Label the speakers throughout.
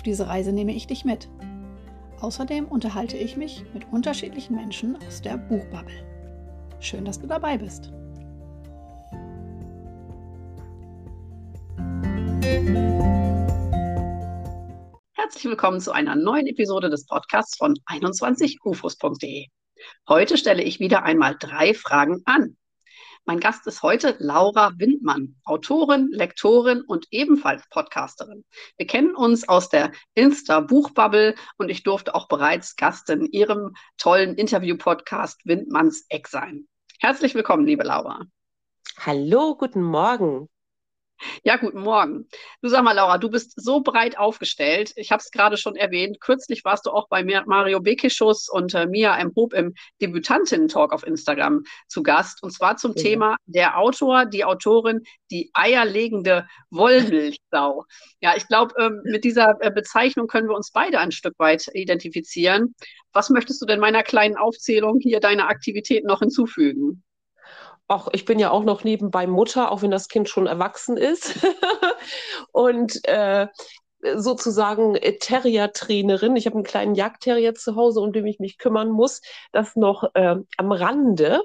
Speaker 1: Auf diese Reise nehme ich dich mit. Außerdem unterhalte ich mich mit unterschiedlichen Menschen aus der Buchbubble. Schön, dass du dabei bist. Herzlich willkommen zu einer neuen Episode des Podcasts von 21ufos.de. Heute stelle ich wieder einmal drei Fragen an. Mein Gast ist heute Laura Windmann, Autorin, Lektorin und ebenfalls Podcasterin. Wir kennen uns aus der Insta-Buchbubble und ich durfte auch bereits Gast in ihrem tollen Interview-Podcast Windmanns Eck sein. Herzlich willkommen, liebe Laura.
Speaker 2: Hallo, guten Morgen.
Speaker 1: Ja, guten Morgen. Du sag mal, Laura, du bist so breit aufgestellt. Ich habe es gerade schon erwähnt. Kürzlich warst du auch bei Mario Bekischus und äh, Mia M. Hob im Debütantinnen-Talk auf Instagram zu Gast. Und zwar zum ja. Thema der Autor, die Autorin, die eierlegende Wollmilchsau. Ja, ich glaube, ähm, mit dieser äh, Bezeichnung können wir uns beide ein Stück weit identifizieren. Was möchtest du denn meiner kleinen Aufzählung hier deiner Aktivität noch hinzufügen?
Speaker 2: Ach, ich bin ja auch noch nebenbei Mutter, auch wenn das Kind schon erwachsen ist. und äh, sozusagen Terrier-Trainerin. Ich habe einen kleinen Jagdterrier zu Hause, um den ich mich kümmern muss. Das noch äh, am Rande.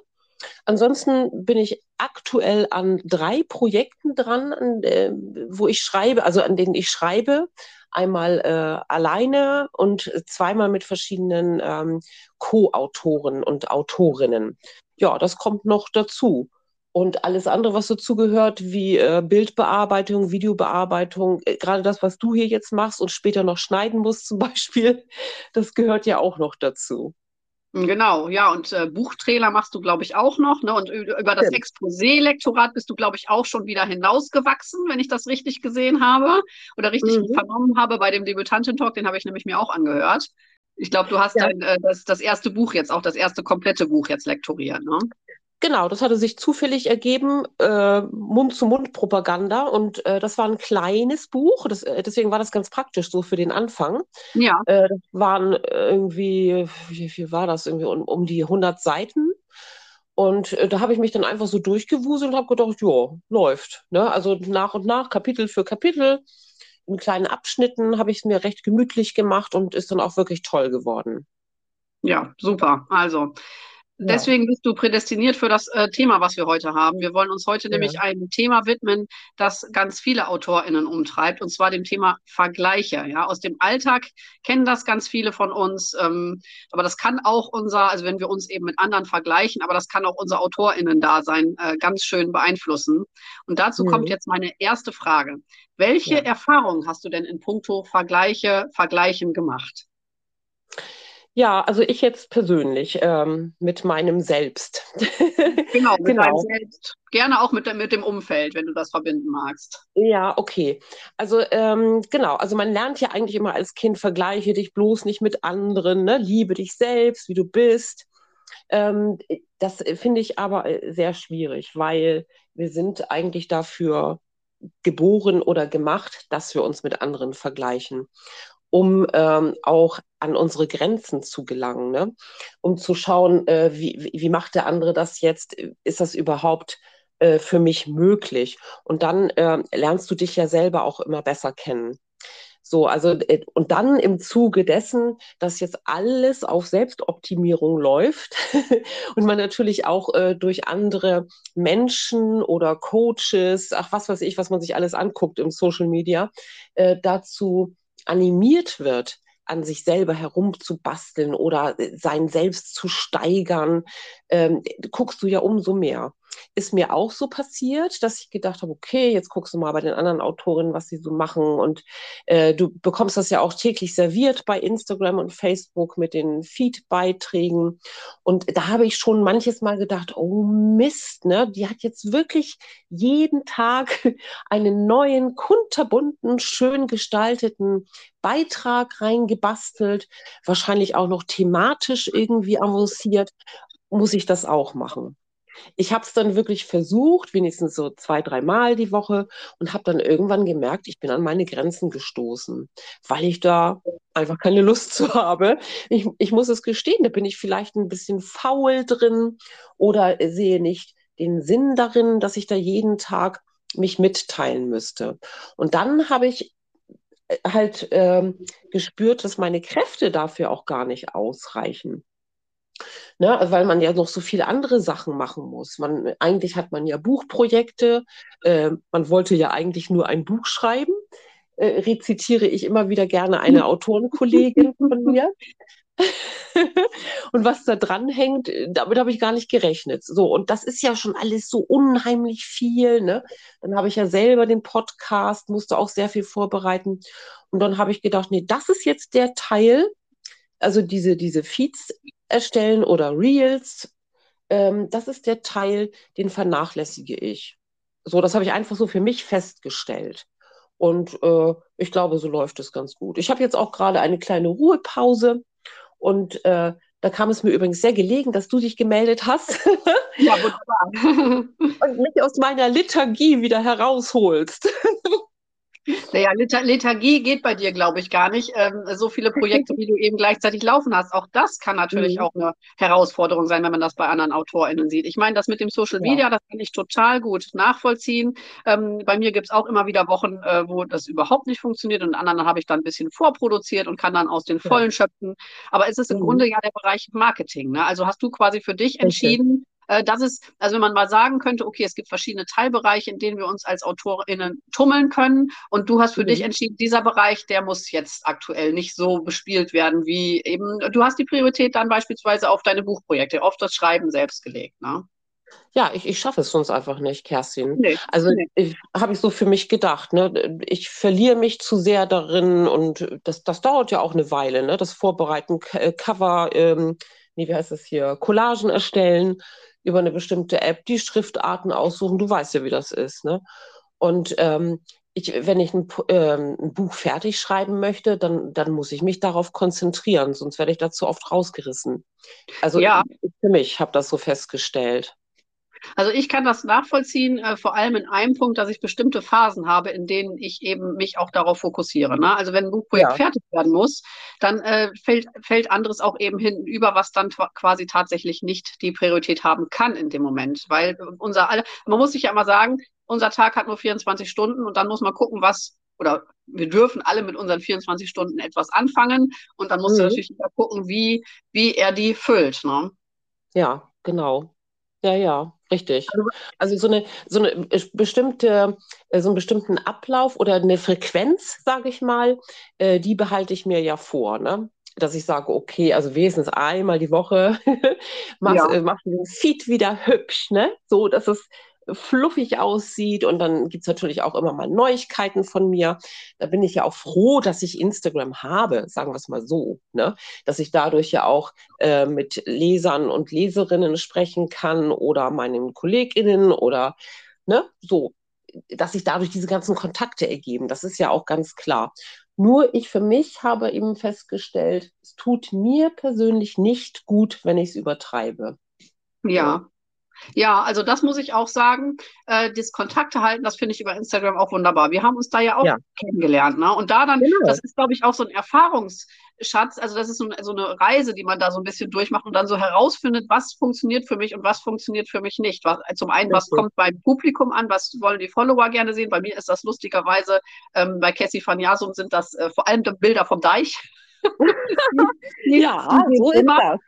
Speaker 2: Ansonsten bin ich aktuell an drei Projekten dran, an, äh, wo ich schreibe, also an denen ich schreibe. Einmal äh, alleine und zweimal mit verschiedenen ähm, Co-Autoren und Autorinnen ja, das kommt noch dazu. Und alles andere, was dazugehört, wie äh, Bildbearbeitung, Videobearbeitung, äh, gerade das, was du hier jetzt machst und später noch schneiden musst zum Beispiel, das gehört ja auch noch dazu.
Speaker 1: Genau, ja, und äh, Buchtrailer machst du, glaube ich, auch noch. Ne? Und über das ja. Exposé-Lektorat bist du, glaube ich, auch schon wieder hinausgewachsen, wenn ich das richtig gesehen habe oder richtig mhm. vernommen habe bei dem Debütanten-Talk, den habe ich nämlich mir auch angehört. Ich glaube, du hast ja. dein, äh, das, das erste Buch jetzt, auch das erste komplette Buch jetzt lektoriert, ne?
Speaker 2: Genau, das hatte sich zufällig ergeben, äh, Mund-zu-Mund-Propaganda. Und äh, das war ein kleines Buch, das, äh, deswegen war das ganz praktisch so für den Anfang.
Speaker 1: Ja.
Speaker 2: Äh, das waren irgendwie, wie viel war das? Irgendwie um, um die 100 Seiten. Und äh, da habe ich mich dann einfach so durchgewuselt und habe gedacht, ja, läuft. Ne? Also nach und nach, Kapitel für Kapitel in kleinen Abschnitten habe ich es mir recht gemütlich gemacht und ist dann auch wirklich toll geworden.
Speaker 1: Ja, super. Also, Deswegen bist du prädestiniert für das äh, Thema, was wir heute haben. Wir wollen uns heute ja. nämlich einem Thema widmen, das ganz viele AutorInnen umtreibt, und zwar dem Thema Vergleiche. Ja, aus dem Alltag kennen das ganz viele von uns, ähm, aber das kann auch unser, also wenn wir uns eben mit anderen vergleichen, aber das kann auch unser AutorInnen-Dasein äh, ganz schön beeinflussen. Und dazu mhm. kommt jetzt meine erste Frage. Welche ja. Erfahrungen hast du denn in puncto Vergleiche, Vergleichen gemacht?
Speaker 2: Ja, also ich jetzt persönlich ähm, mit meinem Selbst.
Speaker 1: Genau, mit genau. Selbst. Gerne auch mit, mit dem Umfeld, wenn du das verbinden magst.
Speaker 2: Ja, okay. Also ähm, genau, also man lernt ja eigentlich immer als Kind, vergleiche dich bloß nicht mit anderen, ne? liebe dich selbst, wie du bist. Ähm, das finde ich aber äh, sehr schwierig, weil wir sind eigentlich dafür geboren oder gemacht, dass wir uns mit anderen vergleichen um ähm, auch an unsere Grenzen zu gelangen, ne? um zu schauen, äh, wie, wie macht der andere das jetzt? Ist das überhaupt äh, für mich möglich? Und dann äh, lernst du dich ja selber auch immer besser kennen. So, also, äh, und dann im Zuge dessen, dass jetzt alles auf Selbstoptimierung läuft und man natürlich auch äh, durch andere Menschen oder Coaches, ach, was weiß ich, was man sich alles anguckt im Social Media, äh, dazu animiert wird, an sich selber herumzubasteln oder sein Selbst zu steigern, ähm, guckst du ja umso mehr. Ist mir auch so passiert, dass ich gedacht habe, okay, jetzt guckst du mal bei den anderen Autorinnen, was sie so machen. Und äh, du bekommst das ja auch täglich serviert bei Instagram und Facebook mit den Feed-Beiträgen. Und da habe ich schon manches Mal gedacht, oh Mist, ne? Die hat jetzt wirklich jeden Tag einen neuen, kunterbunten, schön gestalteten Beitrag reingebastelt, wahrscheinlich auch noch thematisch irgendwie avanciert. Muss ich das auch machen? Ich habe es dann wirklich versucht, wenigstens so zwei, dreimal die Woche und habe dann irgendwann gemerkt, ich bin an meine Grenzen gestoßen, weil ich da einfach keine Lust zu habe. Ich, ich muss es gestehen, da bin ich vielleicht ein bisschen faul drin oder sehe nicht den Sinn darin, dass ich da jeden Tag mich mitteilen müsste. Und dann habe ich äh, halt ähm, gespürt, dass meine Kräfte dafür auch gar nicht ausreichen. Ne, weil man ja noch so viele andere Sachen machen muss. Man, eigentlich hat man ja Buchprojekte, äh, man wollte ja eigentlich nur ein Buch schreiben, äh, rezitiere ich immer wieder gerne eine Autorenkollegin von mir. und was da dran hängt, damit habe ich gar nicht gerechnet. So, und das ist ja schon alles so unheimlich viel. Ne? Dann habe ich ja selber den Podcast, musste auch sehr viel vorbereiten. Und dann habe ich gedacht, nee, das ist jetzt der Teil, also diese, diese Feeds erstellen oder Reels, ähm, das ist der Teil, den vernachlässige ich. So, das habe ich einfach so für mich festgestellt. Und äh, ich glaube, so läuft es ganz gut. Ich habe jetzt auch gerade eine kleine Ruhepause und äh, da kam es mir übrigens sehr gelegen, dass du dich gemeldet hast. Ja, wunderbar. und mich aus meiner Lethargie wieder herausholst.
Speaker 1: Naja, Lethargie geht bei dir, glaube ich, gar nicht. Ähm, so viele Projekte, wie du eben gleichzeitig laufen hast. Auch das kann natürlich mhm. auch eine Herausforderung sein, wenn man das bei anderen AutorInnen sieht. Ich meine, das mit dem Social Media, ja. das kann ich total gut nachvollziehen. Ähm, bei mir gibt es auch immer wieder Wochen, äh, wo das überhaupt nicht funktioniert und anderen habe ich dann ein bisschen vorproduziert und kann dann aus den Vollen ja. schöpfen. Aber es ist im mhm. Grunde ja der Bereich Marketing. Ne? Also hast du quasi für dich entschieden, äh, das ist, also wenn man mal sagen könnte, okay, es gibt verschiedene Teilbereiche, in denen wir uns als AutorInnen tummeln können und du hast für mhm. dich entschieden, dieser Bereich, der muss jetzt aktuell nicht so bespielt werden, wie eben, du hast die Priorität dann beispielsweise auf deine Buchprojekte, auf das Schreiben selbst gelegt, ne?
Speaker 2: Ja, ich, ich schaffe es sonst einfach nicht, Kerstin. Nee, also nee. habe ich so für mich gedacht. Ne? Ich verliere mich zu sehr darin und das, das dauert ja auch eine Weile. Ne? Das Vorbereiten, äh, Cover, ähm, nee, wie heißt das hier, Collagen erstellen, über eine bestimmte App die Schriftarten aussuchen. Du weißt ja, wie das ist. Ne? Und ähm, ich, wenn ich ein, ähm, ein, Buch fertig schreiben möchte, dann, dann muss ich mich darauf konzentrieren, sonst werde ich dazu oft rausgerissen. Also ja. für mich habe das so festgestellt.
Speaker 1: Also ich kann das nachvollziehen, äh, vor allem in einem Punkt, dass ich bestimmte Phasen habe, in denen ich eben mich auch darauf fokussiere. Ne? Also wenn ein Buchprojekt ja. fertig werden muss, dann äh, fällt, fällt anderes auch eben hinten über, was dann quasi tatsächlich nicht die Priorität haben kann in dem Moment. Weil unser alle, man muss sich ja immer sagen, unser Tag hat nur 24 Stunden und dann muss man gucken, was oder wir dürfen alle mit unseren 24 Stunden etwas anfangen und dann muss mhm. natürlich wieder gucken, wie, wie er die füllt. Ne?
Speaker 2: Ja, genau. Ja, ja, richtig. Also, also so eine, so eine bestimmte, äh, so einen bestimmten Ablauf oder eine Frequenz, sage ich mal, äh, die behalte ich mir ja vor, ne? Dass ich sage, okay, also wenigstens einmal die Woche machst, ja. äh, machst du den Feed wieder hübsch, ne? So, dass es fluffig aussieht. Und dann gibt es natürlich auch immer mal Neuigkeiten von mir. Da bin ich ja auch froh, dass ich Instagram habe, sagen wir es mal so, ne? dass ich dadurch ja auch äh, mit Lesern und Leserinnen sprechen kann oder meinen KollegInnen oder ne, so, dass sich dadurch diese ganzen Kontakte ergeben. Das ist ja auch ganz klar. Nur ich für mich habe eben festgestellt, es tut mir persönlich nicht gut, wenn ich es übertreibe.
Speaker 1: Ja, ja, also das muss ich auch sagen. Äh, das Kontakte halten, das finde ich über Instagram auch wunderbar. Wir haben uns da ja auch ja. kennengelernt. Ne? Und da dann, genau. das ist, glaube ich, auch so ein Erfahrungsschatz. Also das ist so, so, eine Reise, die man da so ein bisschen durchmacht und dann so herausfindet, was funktioniert für mich und was funktioniert für mich nicht. Was, zum einen, was kommt beim Publikum an, was wollen die Follower gerne sehen. Bei mir ist das lustigerweise, ähm, bei Cassie Faniasum sind das äh, vor allem Bilder vom Deich.
Speaker 2: ja, so ist das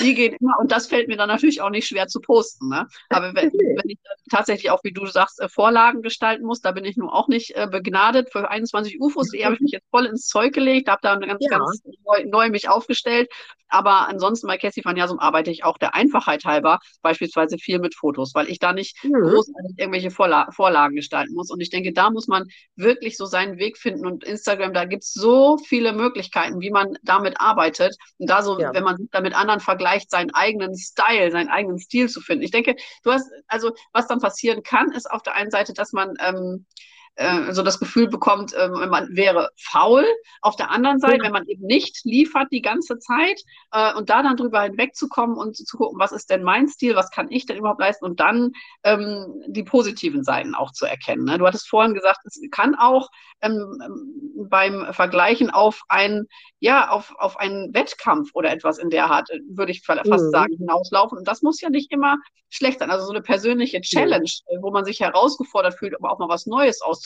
Speaker 1: Die gehen immer, und das fällt mir dann natürlich auch nicht schwer zu posten. Ne? Aber wenn, wenn ich tatsächlich auch, wie du sagst, äh, Vorlagen gestalten muss, da bin ich nun auch nicht äh, begnadet. Für 21 UFOs die habe ich mich jetzt voll ins Zeug gelegt, habe da ganz, ja. ganz neu, neu, mich aufgestellt. Aber ansonsten bei Cassie van Jasum arbeite ich auch der Einfachheit halber beispielsweise viel mit Fotos, weil ich da nicht mhm. großartig irgendwelche Vorla Vorlagen gestalten muss. Und ich denke, da muss man wirklich so seinen Weg finden. Und Instagram, da gibt es so viele Möglichkeiten, wie man damit arbeitet. Und da so, ja. wenn man sich da mit anderen vergleicht, seinen eigenen Style, seinen eigenen Stil zu finden. Ich denke, du hast, also was dann passieren kann, ist auf der einen Seite, dass man ähm, äh, so das Gefühl bekommt, äh, man wäre faul. Auf der anderen Seite, ja. wenn man eben nicht liefert die ganze Zeit äh, und da dann drüber hinwegzukommen und zu gucken, was ist denn mein Stil, was kann ich denn überhaupt leisten und dann ähm, die positiven Seiten auch zu erkennen. Ne? Du hattest vorhin gesagt, es kann auch ähm, ähm beim Vergleichen auf ein, ja, auf, auf einen Wettkampf oder etwas in der Art, würde ich fast mhm. sagen, hinauslaufen. Und das muss ja nicht immer schlecht sein. Also so eine persönliche Challenge, mhm. wo man sich herausgefordert fühlt, um auch mal was Neues auszuprobieren.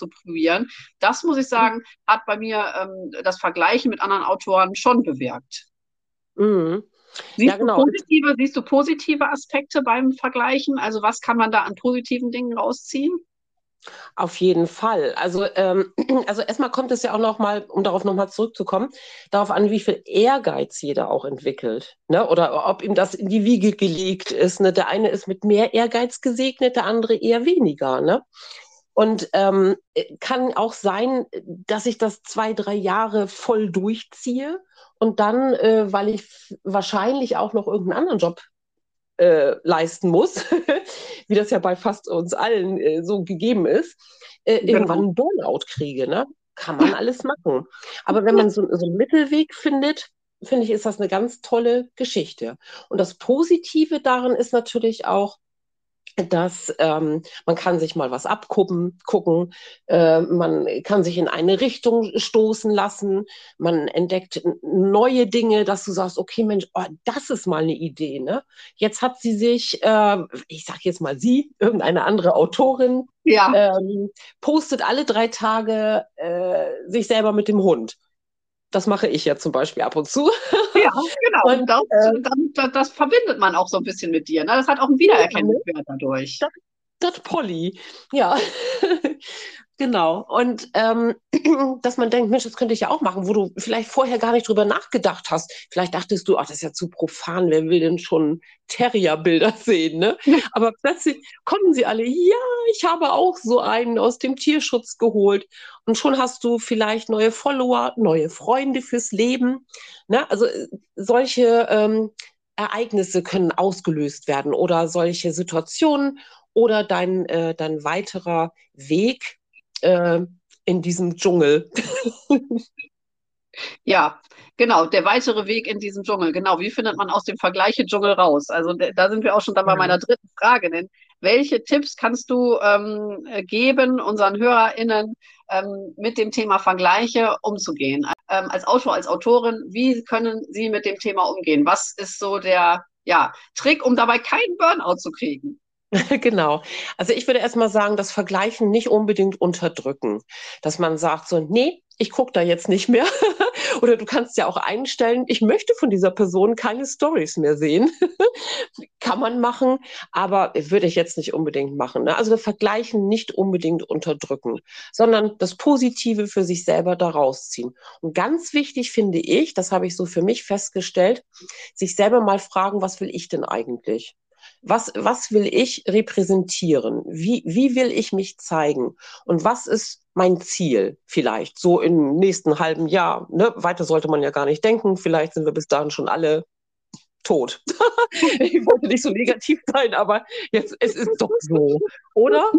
Speaker 1: Das muss ich sagen, hat bei mir ähm, das Vergleichen mit anderen Autoren schon bewirkt. Mhm. Siehst, ja, genau. du positive, siehst du positive Aspekte beim Vergleichen? Also was kann man da an positiven Dingen rausziehen?
Speaker 2: Auf jeden Fall. Also, ähm, also erstmal kommt es ja auch nochmal, um darauf nochmal zurückzukommen, darauf an, wie viel Ehrgeiz jeder auch entwickelt. Ne? Oder ob ihm das in die Wiege gelegt ist. Ne? Der eine ist mit mehr Ehrgeiz gesegnet, der andere eher weniger. Ne? Und ähm, kann auch sein, dass ich das zwei, drei Jahre voll durchziehe und dann, äh, weil ich wahrscheinlich auch noch irgendeinen anderen Job äh, leisten muss, wie das ja bei fast uns allen äh, so gegeben ist, äh, genau. irgendwann einen Burnout kriege. Ne? Kann man alles machen. Aber wenn man so, so einen Mittelweg findet, finde ich, ist das eine ganz tolle Geschichte. Und das Positive daran ist natürlich auch, dass ähm, man kann sich mal was abgucken, gucken, äh, man kann sich in eine Richtung stoßen lassen, man entdeckt neue Dinge, dass du sagst, okay, Mensch, oh, das ist mal eine Idee. Ne? Jetzt hat sie sich, äh, ich sage jetzt mal sie, irgendeine andere Autorin, ja. ähm, postet alle drei Tage äh, sich selber mit dem Hund. Das mache ich ja zum Beispiel ab und zu.
Speaker 1: Ja, genau. Und das, äh, das, das, verbindet man auch so ein bisschen mit dir. Ne? Das hat auch einen Wiedererkennungswert dadurch.
Speaker 2: Das, das Polly, ja. Genau. Und ähm, dass man denkt, Mensch, das könnte ich ja auch machen, wo du vielleicht vorher gar nicht drüber nachgedacht hast. Vielleicht dachtest du, ach, das ist ja zu profan, wer will denn schon Terrierbilder sehen, ne? Aber plötzlich kommen sie alle, ja, ich habe auch so einen aus dem Tierschutz geholt. Und schon hast du vielleicht neue Follower, neue Freunde fürs Leben. Ne? Also äh, solche ähm, Ereignisse können ausgelöst werden oder solche Situationen oder dein, äh, dein weiterer Weg äh, in diesem Dschungel.
Speaker 1: ja, genau, der weitere Weg in diesem Dschungel. Genau, wie findet man aus dem Vergleiche-Dschungel raus? Also da sind wir auch schon dann bei meiner dritten Frage. Denn welche Tipps kannst du ähm, geben unseren HörerInnen, ähm, mit dem Thema Vergleiche umzugehen? Ähm, als Autor, als Autorin, wie können sie mit dem Thema umgehen? Was ist so der ja, Trick, um dabei keinen Burnout zu kriegen?
Speaker 2: Genau. Also ich würde erstmal sagen, das Vergleichen nicht unbedingt unterdrücken. Dass man sagt so, nee, ich gucke da jetzt nicht mehr. Oder du kannst ja auch einstellen, ich möchte von dieser Person keine Stories mehr sehen. Kann man machen, aber würde ich jetzt nicht unbedingt machen. Ne? Also Vergleichen nicht unbedingt unterdrücken, sondern das Positive für sich selber daraus ziehen. Und ganz wichtig finde ich, das habe ich so für mich festgestellt, sich selber mal fragen, was will ich denn eigentlich? Was, was will ich repräsentieren? Wie, wie will ich mich zeigen? Und was ist mein Ziel vielleicht so im nächsten halben Jahr? Ne? Weiter sollte man ja gar nicht denken. Vielleicht sind wir bis dahin schon alle tot. ich wollte nicht so negativ sein, aber jetzt, es ist doch so, oder?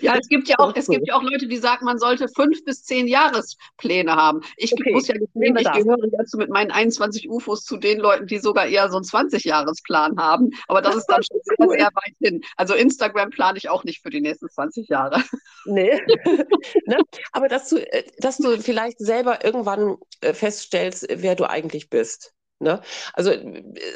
Speaker 1: Ja, es gibt ja auch, es gibt ja auch Leute, die sagen, man sollte fünf bis zehn Jahrespläne haben. Ich okay. muss ja gestehen, ich gehöre jetzt mit meinen 21 UFOs zu den Leuten, die sogar eher so einen 20-Jahresplan haben. Aber das ist dann schon sehr, sehr weit hin. Also Instagram plane ich auch nicht für die nächsten 20 Jahre.
Speaker 2: Nee. ne? Aber dass du, äh, dass du vielleicht selber irgendwann äh, feststellst, wer du eigentlich bist. Ne? Also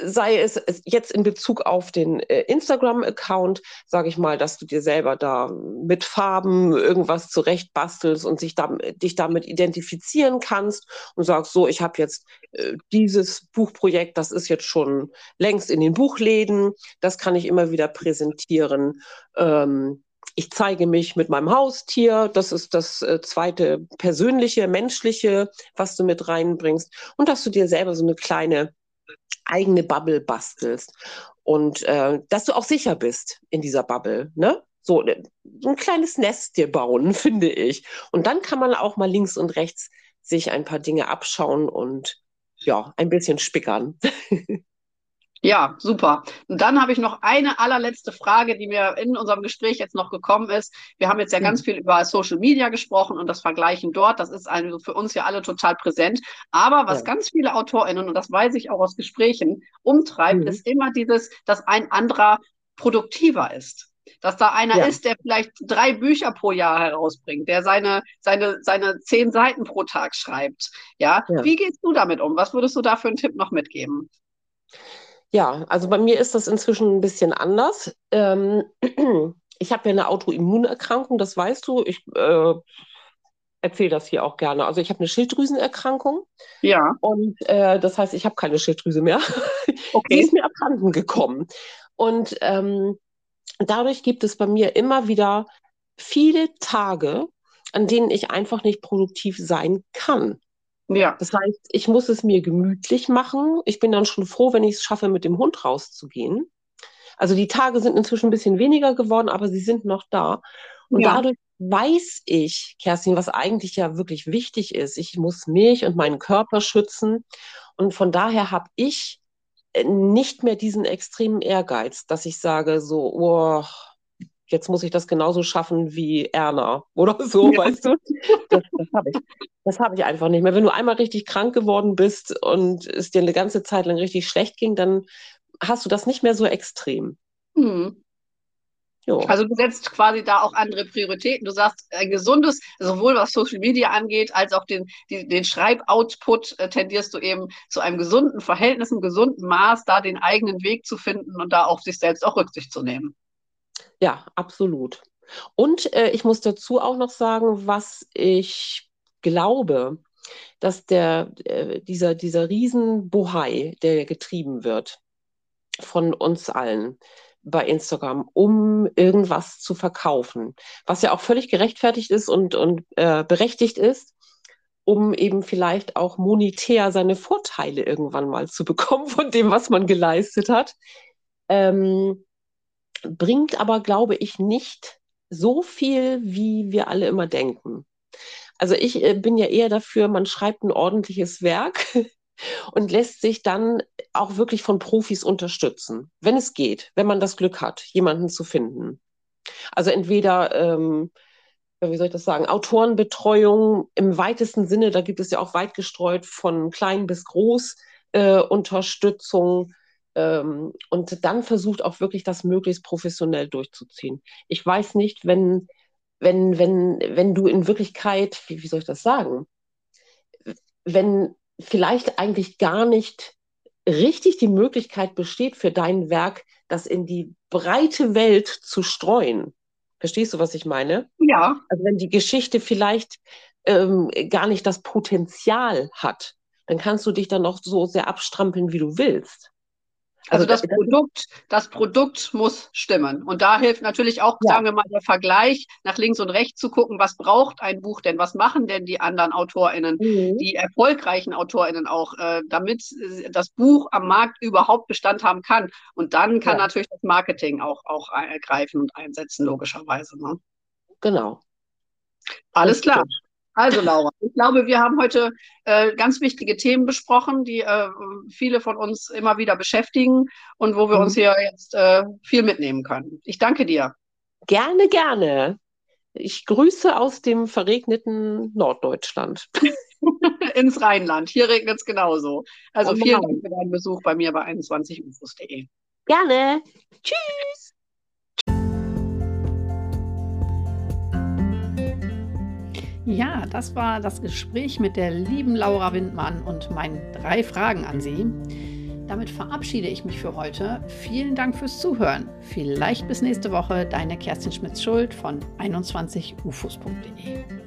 Speaker 2: sei es jetzt in Bezug auf den äh, Instagram-Account, sage ich mal, dass du dir selber da mit Farben irgendwas zurecht bastelst und sich da, dich damit identifizieren kannst und sagst, so, ich habe jetzt äh, dieses Buchprojekt, das ist jetzt schon längst in den Buchläden, das kann ich immer wieder präsentieren. Ähm, ich zeige mich mit meinem Haustier. Das ist das äh, zweite persönliche, menschliche, was du mit reinbringst. Und dass du dir selber so eine kleine eigene Bubble bastelst. Und äh, dass du auch sicher bist in dieser Bubble. Ne? So, äh, so ein kleines Nest dir bauen, finde ich. Und dann kann man auch mal links und rechts sich ein paar Dinge abschauen und ja, ein bisschen spickern.
Speaker 1: Ja, super. Und dann habe ich noch eine allerletzte Frage, die mir in unserem Gespräch jetzt noch gekommen ist. Wir haben jetzt ja mhm. ganz viel über Social Media gesprochen und das Vergleichen dort. Das ist also für uns ja alle total präsent. Aber was ja. ganz viele AutorInnen, und das weiß ich auch aus Gesprächen, umtreibt, mhm. ist immer dieses, dass ein anderer produktiver ist. Dass da einer ja. ist, der vielleicht drei Bücher pro Jahr herausbringt, der seine, seine, seine zehn Seiten pro Tag schreibt. Ja? ja. Wie gehst du damit um? Was würdest du da für einen Tipp noch mitgeben?
Speaker 2: Ja, also bei mir ist das inzwischen ein bisschen anders. Ähm, ich habe ja eine Autoimmunerkrankung, das weißt du. Ich äh, erzähle das hier auch gerne. Also ich habe eine Schilddrüsenerkrankung.
Speaker 1: Ja.
Speaker 2: Und äh, das heißt, ich habe keine Schilddrüse mehr. Okay. Die ist mir abhanden gekommen. Und ähm, dadurch gibt es bei mir immer wieder viele Tage, an denen ich einfach nicht produktiv sein kann. Ja. Das heißt, ich muss es mir gemütlich machen. Ich bin dann schon froh, wenn ich es schaffe, mit dem Hund rauszugehen. Also die Tage sind inzwischen ein bisschen weniger geworden, aber sie sind noch da. Und ja. dadurch weiß ich, Kerstin, was eigentlich ja wirklich wichtig ist. Ich muss mich und meinen Körper schützen. Und von daher habe ich äh, nicht mehr diesen extremen Ehrgeiz, dass ich sage, so, oh, jetzt muss ich das genauso schaffen wie Erna oder so, ja. weißt du? Das, das habe ich. Das habe ich einfach nicht mehr. Wenn du einmal richtig krank geworden bist und es dir eine ganze Zeit lang richtig schlecht ging, dann hast du das nicht mehr so extrem. Mhm.
Speaker 1: Also du setzt quasi da auch andere Prioritäten. Du sagst, ein gesundes, sowohl was Social Media angeht, als auch den, die, den Schreiboutput äh, tendierst du eben zu einem gesunden Verhältnis, einem gesunden Maß, da den eigenen Weg zu finden und da auf sich selbst auch Rücksicht zu nehmen.
Speaker 2: Ja, absolut. Und äh, ich muss dazu auch noch sagen, was ich glaube, dass der, äh, dieser, dieser Riesenbohai, der getrieben wird von uns allen bei Instagram, um irgendwas zu verkaufen, was ja auch völlig gerechtfertigt ist und, und äh, berechtigt ist, um eben vielleicht auch monetär seine Vorteile irgendwann mal zu bekommen von dem, was man geleistet hat. Ähm, bringt aber, glaube ich, nicht so viel, wie wir alle immer denken. Also ich äh, bin ja eher dafür, man schreibt ein ordentliches Werk und lässt sich dann auch wirklich von Profis unterstützen, wenn es geht, wenn man das Glück hat, jemanden zu finden. Also entweder, ähm, wie soll ich das sagen, Autorenbetreuung im weitesten Sinne, da gibt es ja auch weit gestreut von klein bis groß äh, Unterstützung ähm, und dann versucht auch wirklich das möglichst professionell durchzuziehen. Ich weiß nicht, wenn, wenn, wenn, wenn du in Wirklichkeit, wie, wie soll ich das sagen, wenn vielleicht eigentlich gar nicht richtig die Möglichkeit besteht für dein Werk, das in die breite Welt zu streuen. Verstehst du, was ich meine?
Speaker 1: Ja.
Speaker 2: Also wenn die Geschichte vielleicht ähm, gar nicht das Potenzial hat, dann kannst du dich dann noch so sehr abstrampeln, wie du willst.
Speaker 1: Also, also das, das Produkt, das Produkt muss stimmen. Und da hilft natürlich auch, ja. sagen wir mal, der Vergleich nach links und rechts zu gucken, was braucht ein Buch denn, was machen denn die anderen AutorInnen, mhm. die erfolgreichen AutorInnen auch, äh, damit das Buch am Markt überhaupt Bestand haben kann. Und dann kann ja. natürlich das Marketing auch, auch ergreifen und einsetzen, logischerweise. Ne?
Speaker 2: Genau.
Speaker 1: Alles klar. Also Laura, ich glaube, wir haben heute äh, ganz wichtige Themen besprochen, die äh, viele von uns immer wieder beschäftigen und wo wir mhm. uns hier jetzt äh, viel mitnehmen können. Ich danke dir.
Speaker 2: Gerne, gerne. Ich grüße aus dem verregneten Norddeutschland.
Speaker 1: Ins Rheinland. Hier regnet es genauso. Also oh vielen Dank für deinen Besuch bei mir bei 21ufos.de.
Speaker 2: Gerne. Tschüss.
Speaker 3: Ja, das war das Gespräch mit der lieben Laura Windmann und meinen drei Fragen an sie. Damit verabschiede ich mich für heute. Vielen Dank fürs Zuhören. Vielleicht bis nächste Woche, deine Kerstin Schmitz-Schuld von 21ufos.de.